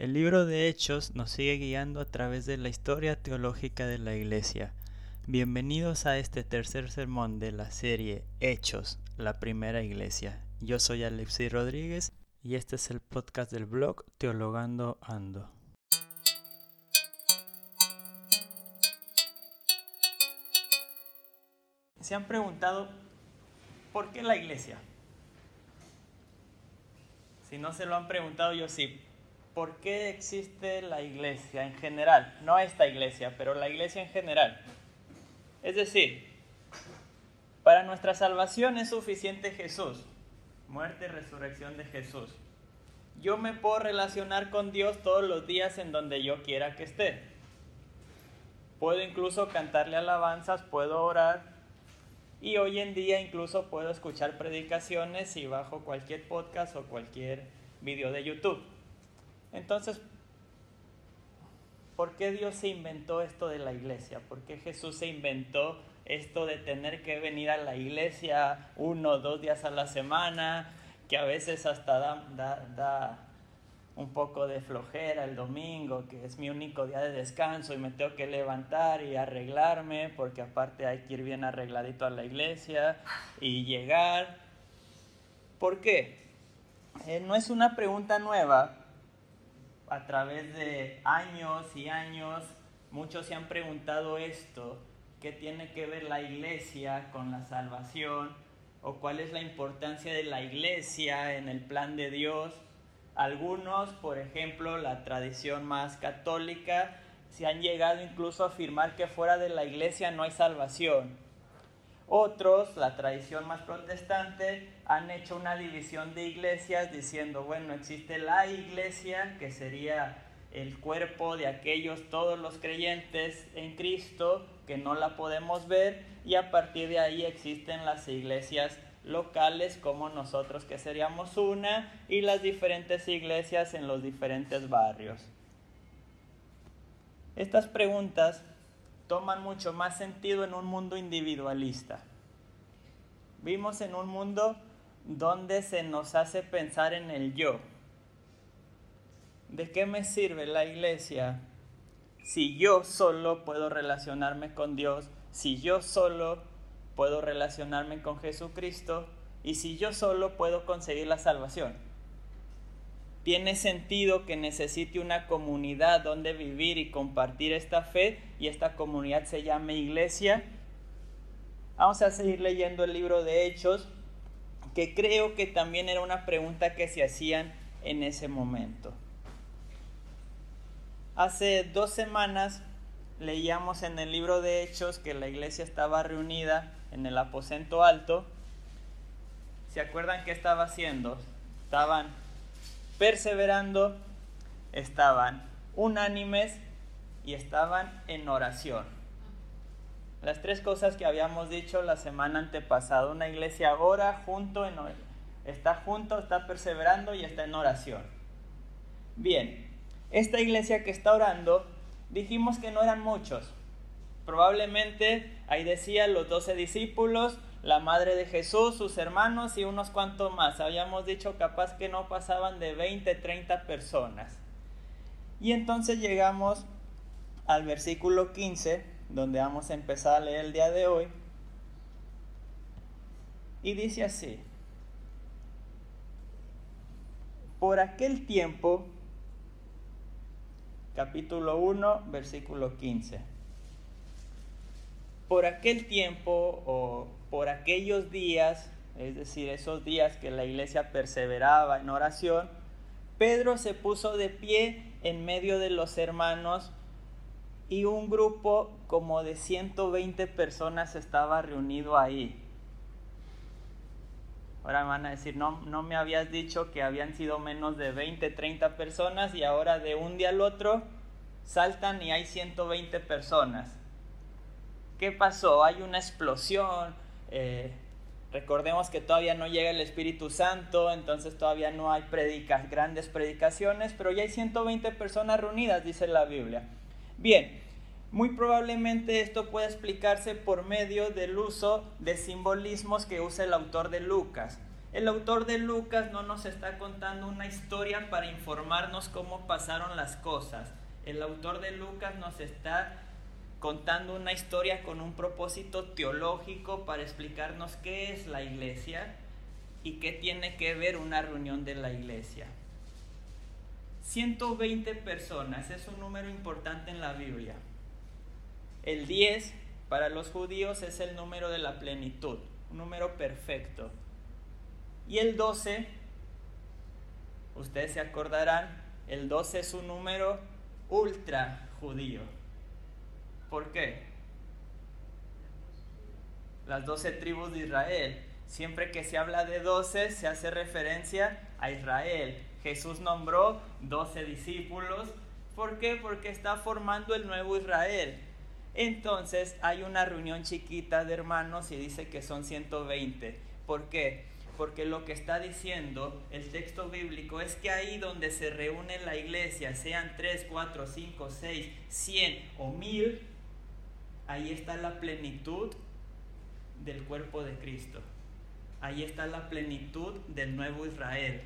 El libro de Hechos nos sigue guiando a través de la historia teológica de la Iglesia. Bienvenidos a este tercer sermón de la serie Hechos, la primera iglesia. Yo soy Alexi Rodríguez y este es el podcast del blog Teologando Ando. ¿Se han preguntado por qué la iglesia? Si no se lo han preguntado, yo sí. ¿Por qué existe la iglesia en general? No esta iglesia, pero la iglesia en general. Es decir, para nuestra salvación es suficiente Jesús, muerte y resurrección de Jesús. Yo me puedo relacionar con Dios todos los días en donde yo quiera que esté. Puedo incluso cantarle alabanzas, puedo orar, y hoy en día incluso puedo escuchar predicaciones y bajo cualquier podcast o cualquier video de YouTube. Entonces, ¿por qué Dios se inventó esto de la iglesia? ¿Por qué Jesús se inventó esto de tener que venir a la iglesia uno o dos días a la semana, que a veces hasta da, da, da un poco de flojera el domingo, que es mi único día de descanso y me tengo que levantar y arreglarme, porque aparte hay que ir bien arregladito a la iglesia y llegar. ¿Por qué? Eh, no es una pregunta nueva. A través de años y años, muchos se han preguntado esto, ¿qué tiene que ver la iglesia con la salvación? ¿O cuál es la importancia de la iglesia en el plan de Dios? Algunos, por ejemplo, la tradición más católica, se han llegado incluso a afirmar que fuera de la iglesia no hay salvación. Otros, la tradición más protestante, han hecho una división de iglesias diciendo, bueno, existe la iglesia, que sería el cuerpo de aquellos, todos los creyentes en Cristo, que no la podemos ver, y a partir de ahí existen las iglesias locales como nosotros que seríamos una y las diferentes iglesias en los diferentes barrios. Estas preguntas toman mucho más sentido en un mundo individualista. Vimos en un mundo donde se nos hace pensar en el yo. ¿De qué me sirve la iglesia si yo solo puedo relacionarme con Dios, si yo solo puedo relacionarme con Jesucristo y si yo solo puedo conseguir la salvación. Tiene sentido que necesite una comunidad donde vivir y compartir esta fe y esta comunidad se llame iglesia. Vamos a seguir leyendo el libro de Hechos, que creo que también era una pregunta que se hacían en ese momento. Hace dos semanas leíamos en el libro de Hechos que la iglesia estaba reunida en el aposento alto, ¿se acuerdan qué estaba haciendo? Estaban perseverando, estaban unánimes y estaban en oración. Las tres cosas que habíamos dicho la semana antepasada. Una iglesia ora junto, está junto, está perseverando y está en oración. Bien, esta iglesia que está orando, dijimos que no eran muchos, Probablemente ahí decía los doce discípulos, la madre de Jesús, sus hermanos y unos cuantos más. Habíamos dicho capaz que no pasaban de 20, 30 personas. Y entonces llegamos al versículo 15, donde vamos a empezar a leer el día de hoy. Y dice así, por aquel tiempo, capítulo 1, versículo 15 por aquel tiempo o por aquellos días, es decir, esos días que la iglesia perseveraba en oración, Pedro se puso de pie en medio de los hermanos y un grupo como de 120 personas estaba reunido ahí. Ahora me van a decir, no, no me habías dicho que habían sido menos de 20, 30 personas y ahora de un día al otro saltan y hay 120 personas. ¿Qué pasó? Hay una explosión. Eh, recordemos que todavía no llega el Espíritu Santo, entonces todavía no hay predicas, grandes predicaciones, pero ya hay 120 personas reunidas, dice la Biblia. Bien, muy probablemente esto puede explicarse por medio del uso de simbolismos que usa el autor de Lucas. El autor de Lucas no nos está contando una historia para informarnos cómo pasaron las cosas. El autor de Lucas nos está contando una historia con un propósito teológico para explicarnos qué es la iglesia y qué tiene que ver una reunión de la iglesia. 120 personas es un número importante en la Biblia. El 10 para los judíos es el número de la plenitud, un número perfecto. Y el 12, ustedes se acordarán, el 12 es un número ultra judío. ¿Por qué? Las 12 tribus de Israel. Siempre que se habla de 12 se hace referencia a Israel. Jesús nombró 12 discípulos. ¿Por qué? Porque está formando el nuevo Israel. Entonces hay una reunión chiquita de hermanos y dice que son 120. ¿Por qué? Porque lo que está diciendo el texto bíblico es que ahí donde se reúne la iglesia, sean 3, 4, 5, 6, 100 o 1000, ahí está la plenitud del cuerpo de Cristo. Ahí está la plenitud del nuevo Israel.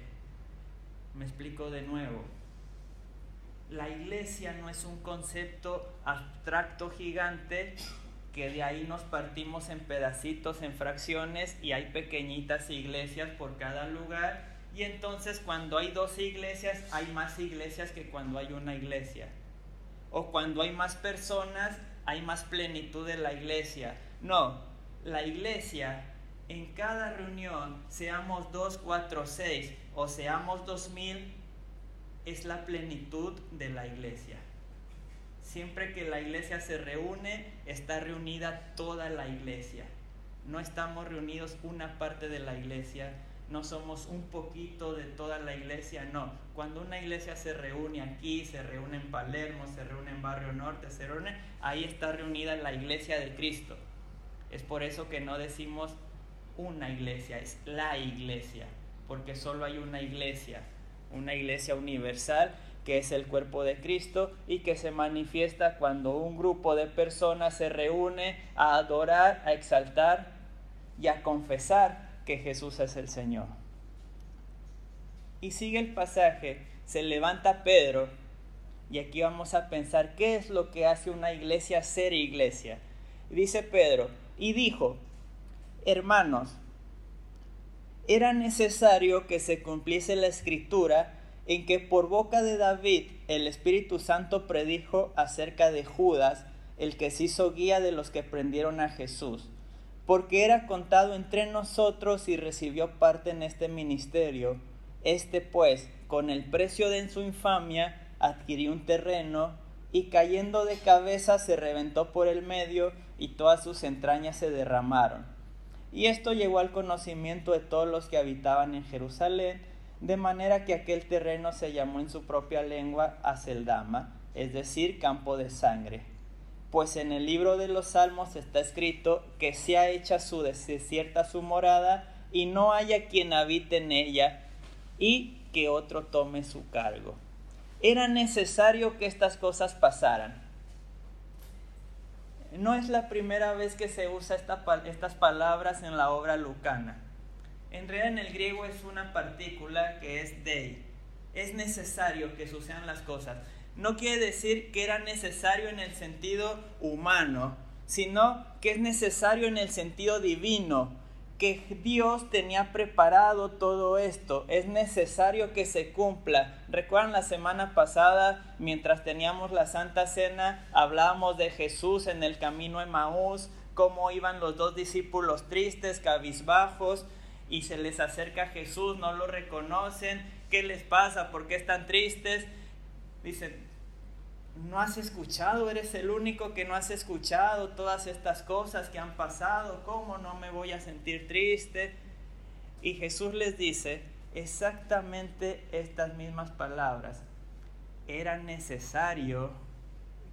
Me explico de nuevo la iglesia no es un concepto abstracto gigante que de ahí nos partimos en pedacitos, en fracciones y hay pequeñitas iglesias por cada lugar y entonces cuando hay dos iglesias hay más iglesias que cuando hay una iglesia. O cuando hay más personas hay más plenitud de la iglesia. No, la iglesia en cada reunión, seamos dos, cuatro, seis o seamos dos mil, es la plenitud de la iglesia. Siempre que la iglesia se reúne, está reunida toda la iglesia. No estamos reunidos una parte de la iglesia, no somos un poquito de toda la iglesia, no. Cuando una iglesia se reúne aquí, se reúne en Palermo, se reúne en Barrio Norte, se reúne, ahí está reunida la iglesia de Cristo. Es por eso que no decimos una iglesia, es la iglesia, porque solo hay una iglesia una iglesia universal que es el cuerpo de Cristo y que se manifiesta cuando un grupo de personas se reúne a adorar, a exaltar y a confesar que Jesús es el Señor. Y sigue el pasaje, se levanta Pedro y aquí vamos a pensar qué es lo que hace una iglesia ser iglesia. Dice Pedro, y dijo, hermanos, era necesario que se cumpliese la escritura en que por boca de David el Espíritu Santo predijo acerca de Judas, el que se hizo guía de los que prendieron a Jesús, porque era contado entre nosotros y recibió parte en este ministerio. Este pues, con el precio de su infamia, adquirió un terreno y cayendo de cabeza se reventó por el medio y todas sus entrañas se derramaron. Y esto llegó al conocimiento de todos los que habitaban en Jerusalén, de manera que aquel terreno se llamó en su propia lengua Aceldama, es decir, campo de sangre. Pues en el libro de los Salmos está escrito que sea hecha su desierta su morada y no haya quien habite en ella y que otro tome su cargo. Era necesario que estas cosas pasaran no es la primera vez que se usa estas palabras en la obra lucana. En realidad en el griego es una partícula que es dei. Es necesario que sucedan las cosas. No quiere decir que era necesario en el sentido humano, sino que es necesario en el sentido divino que Dios tenía preparado todo esto. Es necesario que se cumpla. Recuerdan la semana pasada, mientras teníamos la Santa Cena, hablábamos de Jesús en el camino a Maús, cómo iban los dos discípulos tristes, cabizbajos, y se les acerca Jesús, no lo reconocen. ¿Qué les pasa? ¿Por qué están tristes? Dicen, no has escuchado, eres el único que no has escuchado todas estas cosas que han pasado, ¿cómo no me voy a sentir triste? Y Jesús les dice exactamente estas mismas palabras. Era necesario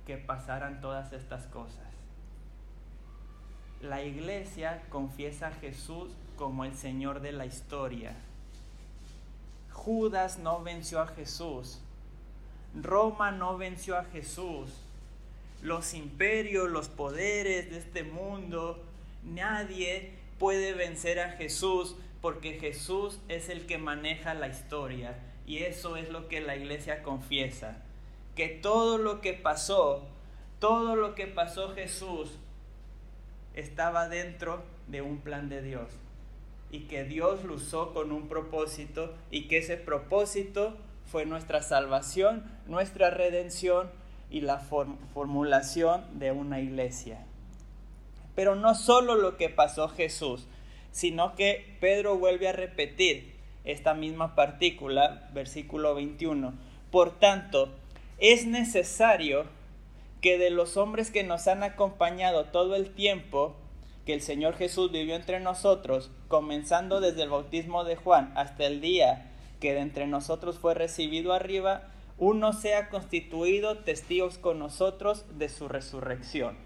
que pasaran todas estas cosas. La iglesia confiesa a Jesús como el Señor de la historia. Judas no venció a Jesús, Roma no venció a Jesús. Los imperios, los poderes de este mundo, nadie puede vencer a Jesús porque Jesús es el que maneja la historia y eso es lo que la iglesia confiesa, que todo lo que pasó, todo lo que pasó Jesús estaba dentro de un plan de Dios y que Dios lo usó con un propósito y que ese propósito fue nuestra salvación, nuestra redención y la formulación de una iglesia. Pero no solo lo que pasó Jesús, sino que Pedro vuelve a repetir esta misma partícula, versículo 21. Por tanto, es necesario que de los hombres que nos han acompañado todo el tiempo que el Señor Jesús vivió entre nosotros, comenzando desde el bautismo de Juan hasta el día que de entre nosotros fue recibido arriba, uno sea constituido testigos con nosotros de su resurrección.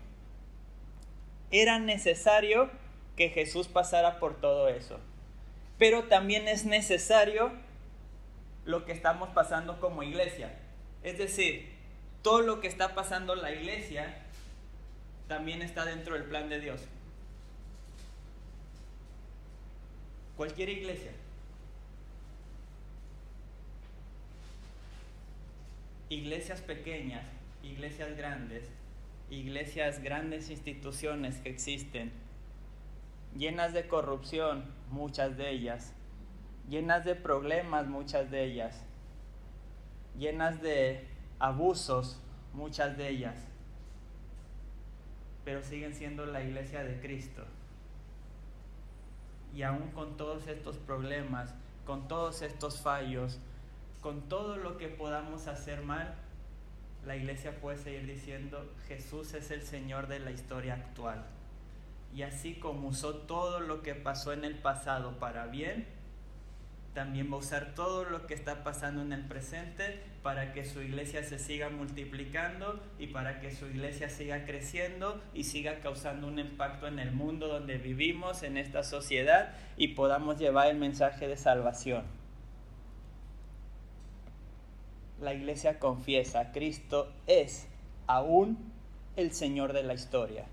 Era necesario que Jesús pasara por todo eso. Pero también es necesario lo que estamos pasando como iglesia. Es decir, todo lo que está pasando la iglesia también está dentro del plan de Dios. Cualquier iglesia. Iglesias pequeñas, iglesias grandes, iglesias grandes instituciones que existen, llenas de corrupción, muchas de ellas, llenas de problemas, muchas de ellas, llenas de abusos, muchas de ellas, pero siguen siendo la iglesia de Cristo. Y aún con todos estos problemas, con todos estos fallos, con todo lo que podamos hacer mal, la iglesia puede seguir diciendo, Jesús es el Señor de la historia actual. Y así como usó todo lo que pasó en el pasado para bien, también va a usar todo lo que está pasando en el presente para que su iglesia se siga multiplicando y para que su iglesia siga creciendo y siga causando un impacto en el mundo donde vivimos, en esta sociedad y podamos llevar el mensaje de salvación. La iglesia confiesa, Cristo es aún el Señor de la historia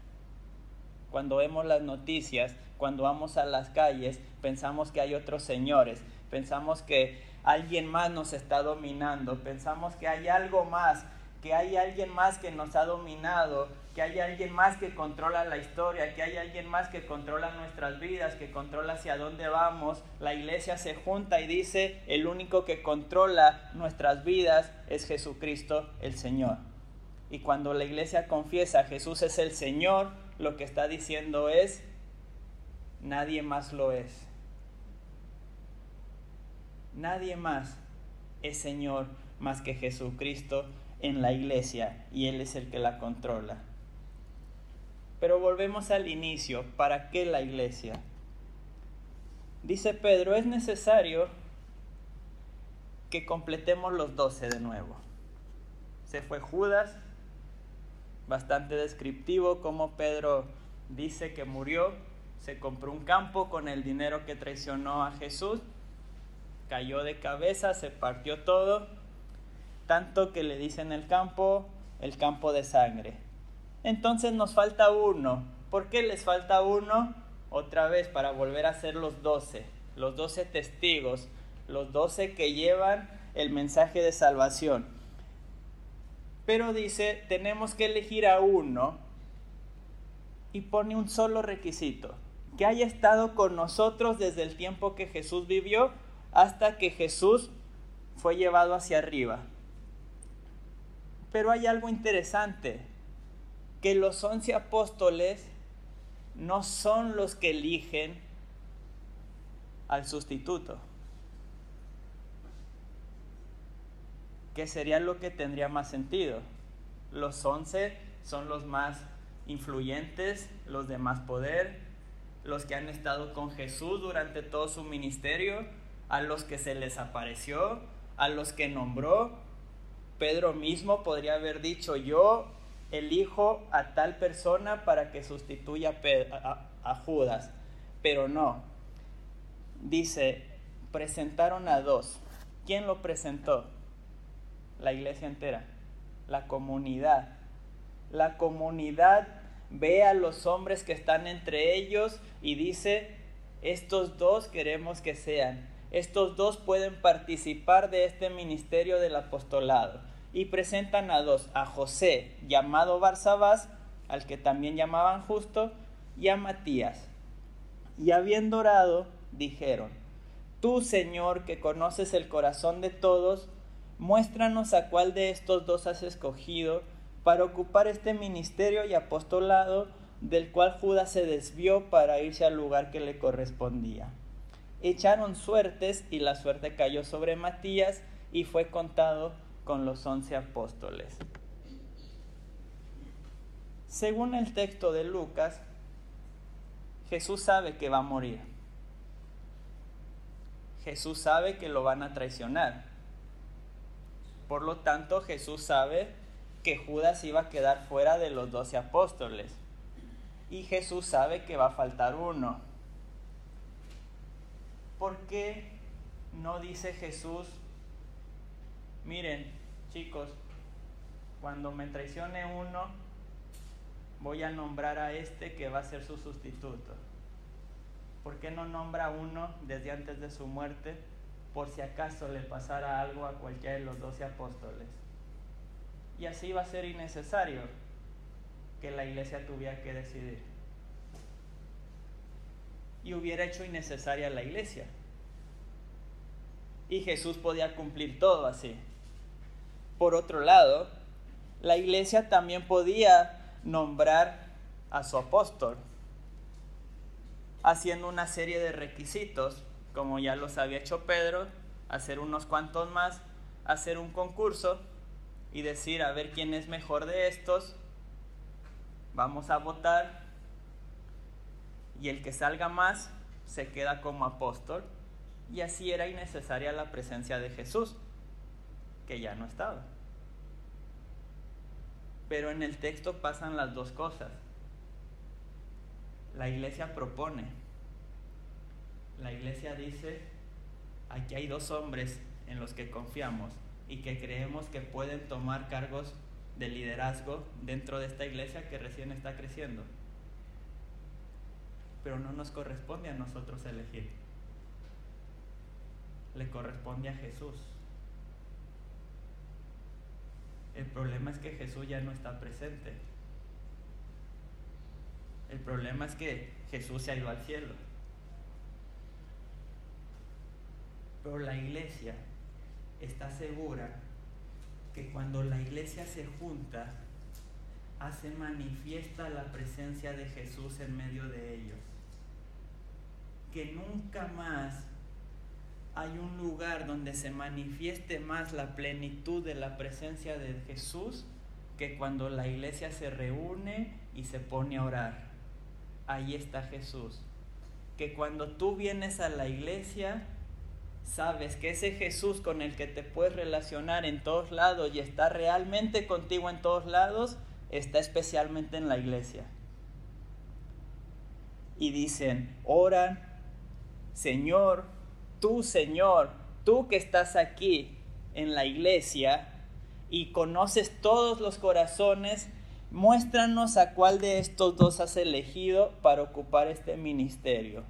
cuando vemos las noticias, cuando vamos a las calles, pensamos que hay otros señores, pensamos que alguien más nos está dominando, pensamos que hay algo más, que hay alguien más que nos ha dominado, que hay alguien más que controla la historia, que hay alguien más que controla nuestras vidas, que controla hacia dónde vamos. La iglesia se junta y dice, el único que controla nuestras vidas es Jesucristo el Señor. Y cuando la iglesia confiesa Jesús es el Señor, lo que está diciendo es, nadie más lo es. Nadie más es Señor más que Jesucristo en la iglesia y Él es el que la controla. Pero volvemos al inicio, ¿para qué la iglesia? Dice Pedro, es necesario que completemos los doce de nuevo. Se fue Judas, bastante descriptivo como Pedro dice que murió, se compró un campo con el dinero que traicionó a Jesús, cayó de cabeza, se partió todo, tanto que le dicen el campo, el campo de sangre. Entonces nos falta uno. ¿Por qué les falta uno? Otra vez para volver a ser los doce, los doce testigos, los doce que llevan el mensaje de salvación. Pero dice, tenemos que elegir a uno y pone un solo requisito, que haya estado con nosotros desde el tiempo que Jesús vivió hasta que Jesús fue llevado hacia arriba. Pero hay algo interesante, que los once apóstoles no son los que eligen al sustituto. que sería lo que tendría más sentido. Los once son los más influyentes, los de más poder, los que han estado con Jesús durante todo su ministerio, a los que se les apareció, a los que nombró. Pedro mismo podría haber dicho, yo elijo a tal persona para que sustituya a, Judas, pero no. Dice, presentaron a dos. ¿Quién lo presentó? la iglesia entera, la comunidad. La comunidad ve a los hombres que están entre ellos y dice, estos dos queremos que sean. Estos dos pueden participar de este ministerio del apostolado. Y presentan a dos, a José, llamado Barsabás, al que también llamaban justo, y a Matías. Y habiendo orado, dijeron, Tú, Señor, que conoces el corazón de todos, muéstranos a cuál de estos dos has escogido para ocupar este ministerio y apostolado del cual Judas se desvió para irse al lugar que le correspondía. Echaron suertes y la suerte cayó sobre Matías y fue contado con los once apóstoles. Según el texto de Lucas, Jesús sabe que va a morir. Jesús sabe que lo van a traicionar. Por lo tanto, Jesús sabe que Judas iba a quedar fuera de los doce apóstoles. Y Jesús sabe que va a faltar uno. ¿Por qué no dice Jesús, miren chicos, cuando me traicione uno, voy a nombrar a este que va a ser su sustituto? ¿Por qué no nombra uno desde antes de su muerte por si acaso le pasara algo a cualquiera de los doce apóstoles? Y así va a ser innecesario que la iglesia tuviera que decidir. Y hubiera hecho innecesaria la iglesia. Y Jesús podía cumplir todo así. Por otro lado, la iglesia también podía nombrar a su apóstol, haciendo una serie de requisitos, como ya los había hecho Pedro, hacer unos cuantos más, hacer un concurso y decir a ver quién es mejor de estos, vamos a votar y el que salga más se queda como apóstol y así era innecesaria la presencia de Jesús, que ya no estaba. Pero en el texto pasan las dos cosas. La iglesia propone. La iglesia dice, aquí hay dos hombres en los que confiamos y que creemos que pueden tomar cargos de liderazgo dentro de esta iglesia que recién está creciendo. Pero no nos corresponde a nosotros elegir. Le corresponde a Jesús. El problema es que Jesús ya no está presente. El problema es que Jesús se ha ido al cielo. Pero la iglesia está segura que cuando la iglesia se junta, hace manifiesta la presencia de Jesús en medio de ellos. Que nunca más hay un lugar donde se manifieste más la plenitud de la presencia de Jesús que cuando la iglesia se reúne y se pone a orar. Ahí está Jesús. Que cuando tú vienes a la iglesia, sabes que ese Jesús con el que te puedes relacionar en todos lados y está realmente contigo en todos lados, está especialmente en la iglesia. Y dicen, oran, Señor, tú Señor, tú que estás aquí en la iglesia y conoces todos los corazones, muéstranos a cuál de estos dos has elegido para ocupar este ministerio.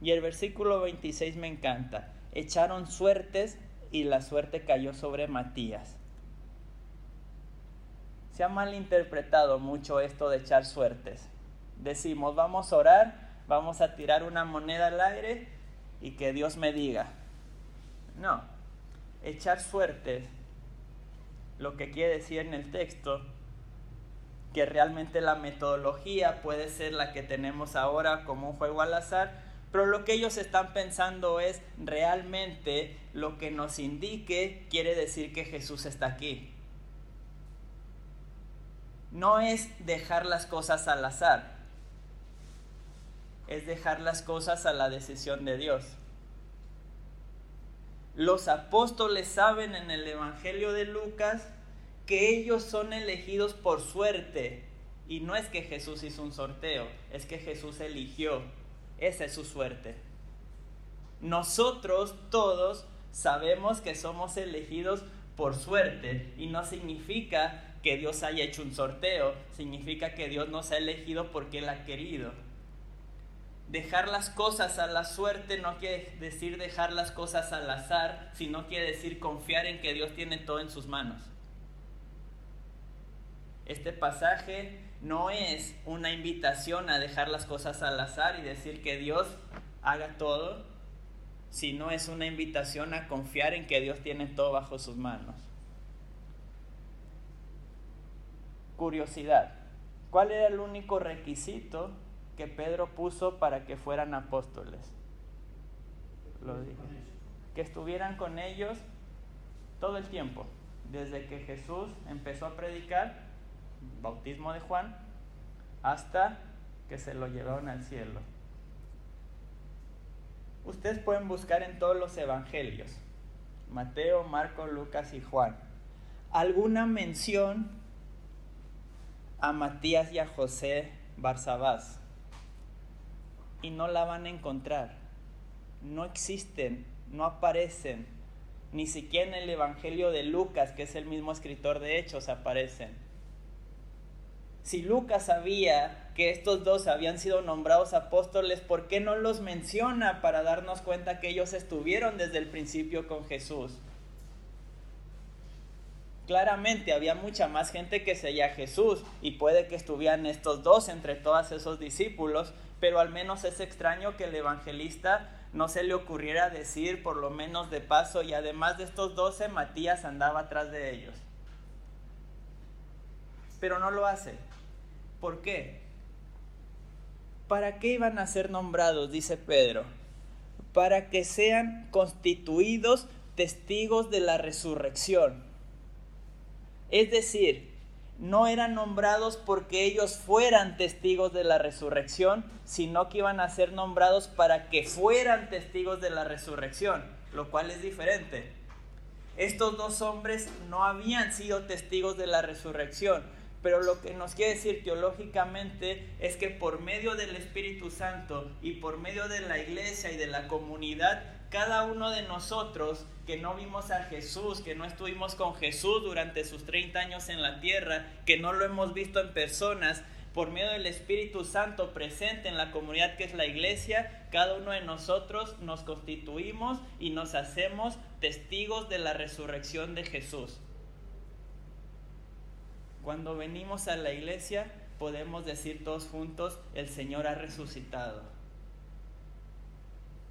Y el versículo 26 me encanta echaron suertes y la suerte cayó sobre Matías. Se ha malinterpretado mucho esto de echar suertes. Decimos, vamos a orar, vamos a tirar una moneda al aire y que Dios me diga. No, echar suertes, lo que quiere decir en el texto, que realmente la metodología puede ser la que tenemos ahora como un juego al azar, pero lo que ellos están pensando es realmente lo que nos indique quiere decir que Jesús está aquí. No es dejar las cosas al azar, es dejar las cosas a la decisión de Dios. Los apóstoles saben en el Evangelio de Lucas que ellos son elegidos por suerte. Y no es que Jesús hizo un sorteo, es que Jesús eligió esa es su suerte. Nosotros todos sabemos que somos elegidos por suerte y no significa que Dios haya hecho un sorteo, significa que Dios nos ha elegido porque Él ha querido. Dejar las cosas a la suerte no quiere decir dejar las cosas al azar, sino quiere decir confiar en que Dios tiene todo en sus manos. Este pasaje no es una invitación a dejar las cosas al azar y decir que Dios haga todo, sino es una invitación a confiar en que Dios tiene todo bajo sus manos. Curiosidad. ¿Cuál era el único requisito que Pedro puso para que fueran apóstoles? Lo dije. Que estuvieran con ellos todo el tiempo, desde que Jesús empezó a predicar, bautismo de Juan, hasta que se lo llevaron al cielo. Ustedes pueden buscar en todos los evangelios, Mateo, Marco, Lucas y Juan, alguna mención a Matías y a José Barsabás y no la van a encontrar. No existen, no aparecen. Ni siquiera en el Evangelio de Lucas, que es el mismo escritor de Hechos, aparecen. Si Lucas sabía que estos dos habían sido nombrados apóstoles, ¿por qué no los menciona para darnos cuenta que ellos estuvieron desde el principio con Jesús? claramente había mucha más gente que seguía a Jesús y puede que estuvieran estos dos entre todos esos discípulos, pero al menos es extraño que el evangelista no se le ocurriera decir por lo menos de paso y además de estos doce, Matías andaba atrás de ellos. Pero no lo hace. ¿Por qué? ¿Para qué iban a ser nombrados? Dice Pedro. Para que sean constituidos testigos de la resurrección es decir, no eran nombrados porque ellos fueran testigos de la resurrección, sino que iban a ser nombrados para que fueran testigos de la resurrección, lo cual es diferente. Estos dos hombres no habían sido testigos de la resurrección, pero lo que nos quiere decir teológicamente es que por medio del Espíritu Santo y por medio de la iglesia y de la comunidad, cada uno de nosotros que no vimos a Jesús, que no estuvimos con Jesús durante sus 30 años en la tierra, que no lo hemos visto en personas, por medio del Espíritu Santo presente en la comunidad que es la iglesia, cada uno de nosotros nos constituimos y nos hacemos testigos de la resurrección de Jesús. Cuando venimos a la iglesia podemos decir todos juntos, el Señor ha resucitado,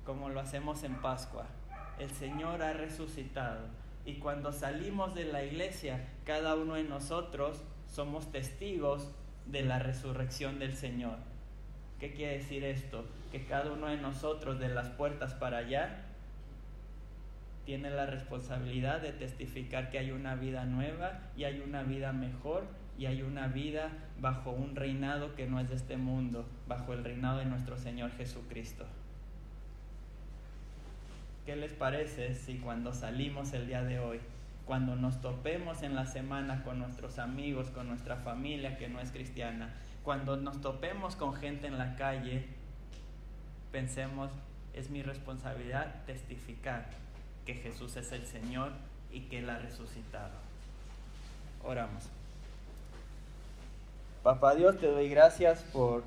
como lo hacemos en Pascua el Señor ha resucitado. Y cuando salimos de la iglesia, cada uno de nosotros somos testigos de la resurrección del Señor. ¿Qué quiere decir esto? Que cada uno de nosotros de las puertas para allá tiene la responsabilidad de testificar que hay una vida nueva y hay una vida mejor y hay una vida bajo un reinado que no es de este mundo, bajo el reinado de nuestro Señor Jesucristo. ¿Qué les parece si cuando salimos el día de hoy, cuando nos topemos en la semana con nuestros amigos, con nuestra familia que no es cristiana, cuando nos topemos con gente en la calle, pensemos, es mi responsabilidad testificar que Jesús es el Señor y que Él ha resucitado. Oramos. Papá Dios, te doy gracias por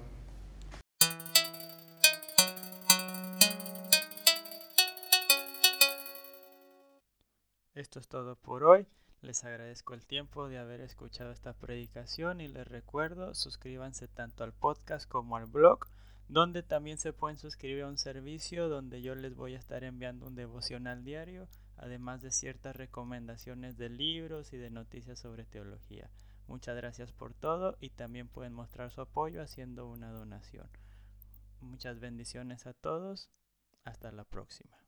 Esto es todo por hoy. Les agradezco el tiempo de haber escuchado esta predicación y les recuerdo, suscríbanse tanto al podcast como al blog, donde también se pueden suscribir a un servicio donde yo les voy a estar enviando un devocional diario, además de ciertas recomendaciones de libros y de noticias sobre teología. Muchas gracias por todo y también pueden mostrar su apoyo haciendo una donación. Muchas bendiciones a todos. Hasta la próxima.